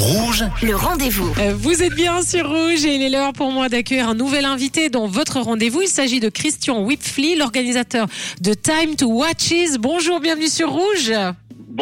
Rouge, Le rendez-vous. Euh, Vous êtes bien sur Rouge et il est l'heure pour moi d'accueillir un nouvel invité dans votre rendez-vous. Il s'agit de Christian Whipfly, l'organisateur de Time to Watches. Bonjour, bienvenue sur Rouge.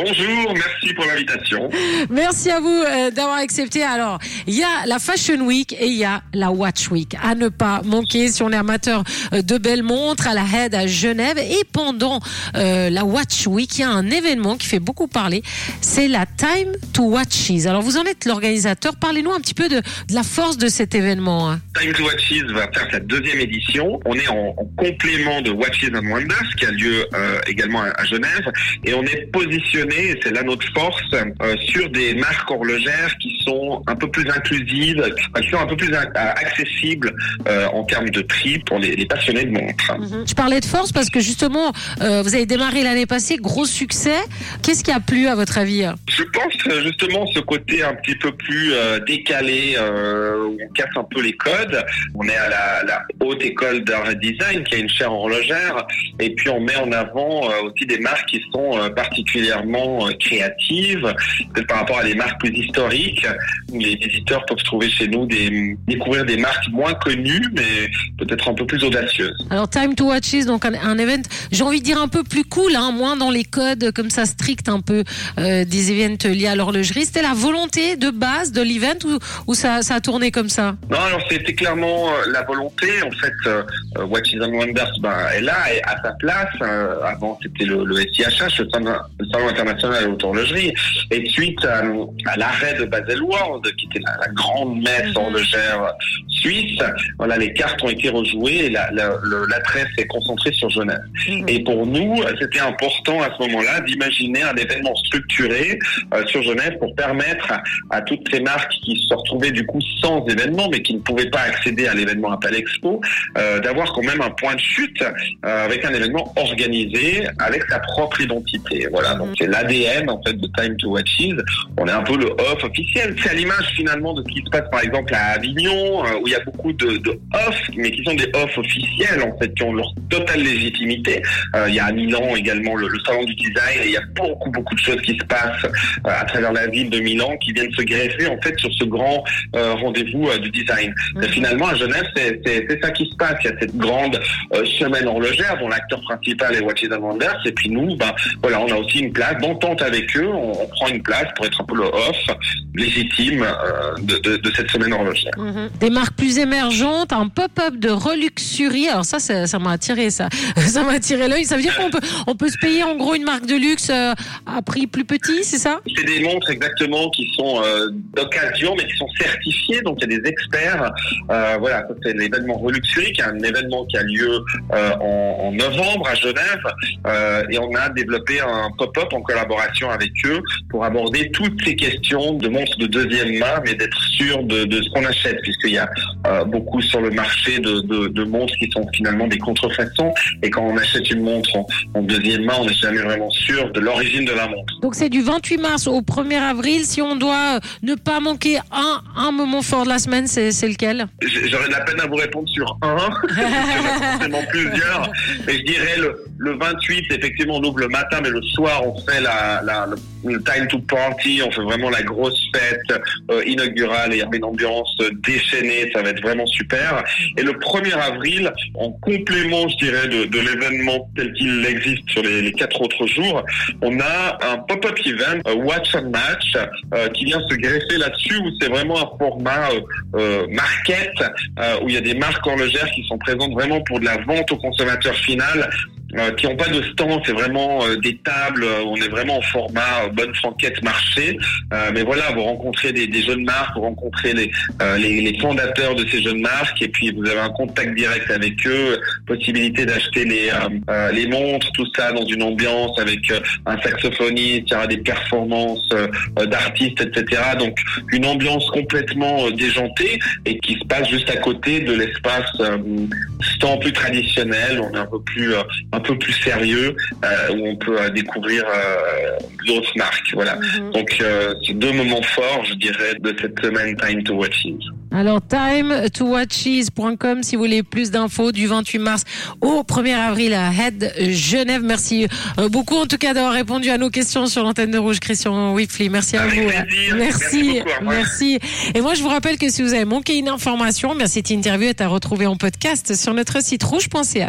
Bonjour, merci pour l'invitation. Merci à vous euh, d'avoir accepté. Alors, il y a la Fashion Week et il y a la Watch Week. À ne pas manquer si on est amateur euh, de belles montres à la Head à Genève. Et pendant euh, la Watch Week, il y a un événement qui fait beaucoup parler. C'est la Time to Watches. Alors, vous en êtes l'organisateur. Parlez-nous un petit peu de, de la force de cet événement. hein. Time to Watches va faire sa deuxième édition. On est en, en complément de Watches and Wonders qui a lieu euh, également à, à Genève et on est positionné, c'est là notre force, euh, sur des marques horlogères qui sont un peu plus inclusives, qui sont un peu plus a- accessibles euh, en termes de prix pour les, les passionnés de montres. Je parlais de force parce que justement, euh, vous avez démarré l'année passée, gros succès. Qu'est-ce qui a plu à votre avis? Je pense euh, justement ce côté un petit peu plus euh, décalé, euh, où on casse un peu les codes. On est à la, la haute école d'art et design, qui a une chaire horlogère, et puis on met en avant euh, aussi des marques qui sont euh, particulièrement euh, créatives, par rapport à des marques plus historiques. Où Les visiteurs peuvent trouver chez nous des découvrir des marques moins connues, mais peut-être un peu plus audacieuses. Alors Time to Watches, donc un, un event, j'ai envie de dire un peu plus cool, hein, moins dans les codes comme ça stricts un peu euh, des events liés à l'horlogerie. C'était la volonté de base de l'event ou, ou ça, ça a tourné comme ça? Non, alors c'était clairement euh, la volonté. En fait, euh, euh, Watches and Wonders ben, est là, est à sa place. Euh, avant, c'était le, le SIHH, le Salon, le Salon international de l'horlogerie. Et suite à, à l'arrêt de Baselworld, qui était la, la grande messe Mhm. horlogère suisse, voilà, les cartes ont été rejouées et la- la- l'attrait s'est concentré sur Genève. Et pour nous, c'était important à ce moment-là d'imaginer un événement structuré euh, sur Genève pour permettre à, à toutes ces marques qui se retrouvaient du coup sans événement, mais qui ne pouvaient pas accéder à l'événement Apple Expo, euh, d'avoir quand même un point de chute euh, avec un événement organisé avec sa propre identité. Voilà, donc c'est l'ADN en fait de Time to Watches. On est un peu le off officiel. C'est à l'image finalement de ce qui se passe par exemple à Avignon, euh, où il y a beaucoup de, de off, mais qui sont des off officiels en fait, qui ont leur totale légitimité. Euh, il y a à Milan également le, le salon du design et il y a beaucoup beaucoup de choses qui se passent euh, à travers la ville de Milan qui viennent se greffer en fait sur ce grand rendez-vous du design. Et finalement à Genève c'est ça qui se passe. Il y a cette grande semaine horlogère dont l'acteur principal est Watches and Wonders et puis nous ben voilà on a aussi une place d'entente avec eux. On, on prend une place pour être un peu le off légitime euh, de, de, de cette semaine horlogère. Des marques plus émergentes, un pop-up de reluxurie. Alors ça, ça m'a attiré ça. Ça m'a attiré l'œil. Ça veut dire qu'on peut, on peut se payer en gros une marque de luxe euh, à prix plus petit, c'est ça? C'est des montres exactement qui sont euh, d'occasion, mais qui sont certifiées. Donc il y a des experts. Euh, voilà, c'est l'événement Reluxury, qui est un événement qui a lieu euh, en, en novembre à Genève. Et on a développé un pop-up en collaboration avec eux pour aborder toutes ces questions de montres de deuxième main, mais d'être sûr de, de ce qu'on achète, puisqu'il y a euh, beaucoup sur le marché de, de, de montres qui sont finalement des contrefaçons. Et quand on achète une montre en, en deuxième main, on n'est jamais vraiment sûr de l'origine de la montre. Donc c'est du 28 mars au 1er avril. Si on doit euh, ne pas manquer un, un moment fort de la semaine, c'est c'est lequel? J'aurais de la peine à vous répondre sur un, forcément plusieurs. Mais je dirais le, le 28, effectivement, on ouvre le matin, mais le soir, on fait la, la, le, time to party, on fait vraiment la grosse fête euh, inaugurale et il y a une ambiance euh, déchaînée, ça va être vraiment super. Et le 1er avril, en complément, je dirais, de, de l'événement tel qu'il existe sur les, les quatre autres jours, on a un pop-up event, euh, Watch and Match, euh, qui vient se greffer là-dessus, où c'est vraiment un format euh, market, où il y a des marques horlogères qui sont présentes vraiment pour de la vente au consommateur final, euh, qui n'ont pas de stand, c'est vraiment euh, des tables, euh, on est vraiment en format euh, bonne franquette marché. Euh, mais voilà, vous rencontrez des, des jeunes marques, vous rencontrez les, euh, les, les fondateurs de ces jeunes marques, et puis vous avez un contact direct avec eux, possibilité d'acheter les, les montres, tout ça dans une ambiance avec un saxophoniste, il y aura des performances d'artistes, etc. Donc une ambiance complètement déjantée et qui se passe juste à côté de l'espace stand plus traditionnel. On est un peu plus un un peu plus sérieux où on peut découvrir d'autres marques. Voilà. Mhm. Donc c'est deux moments forts, je dirais, de cette semaine Time to Watches. Alors time to watches.com si vous voulez plus d'infos du 28 mars au 1er avril à Head Genève. Merci beaucoup en tout cas d'avoir répondu à nos questions sur l'antenne de Rouge Christian Wifley. Merci à vous. Merci. Merci, Et moi je vous rappelle que si vous avez manqué une information, bien cette interview est à retrouver en podcast sur notre site rouge.ca.